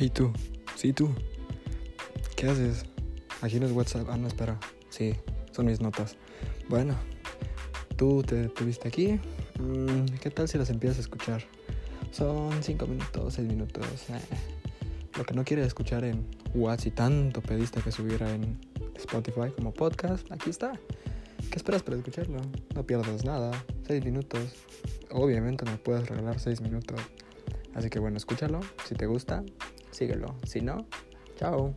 Hey tú, sí tú. ¿Qué haces? Aquí no es WhatsApp. Ah, no, espera. Sí, son mis notas. Bueno, tú te tuviste aquí. Mm, ¿Qué tal si las empiezas a escuchar? Son 5 minutos, 6 minutos. eh. Lo que no quieres escuchar en WhatsApp y tanto pediste que subiera en Spotify como podcast, aquí está. ¿Qué esperas para escucharlo? No pierdas nada. 6 minutos. Obviamente me puedes regalar 6 minutos. Así que bueno, escúchalo. Si te gusta, síguelo. Si no, chao.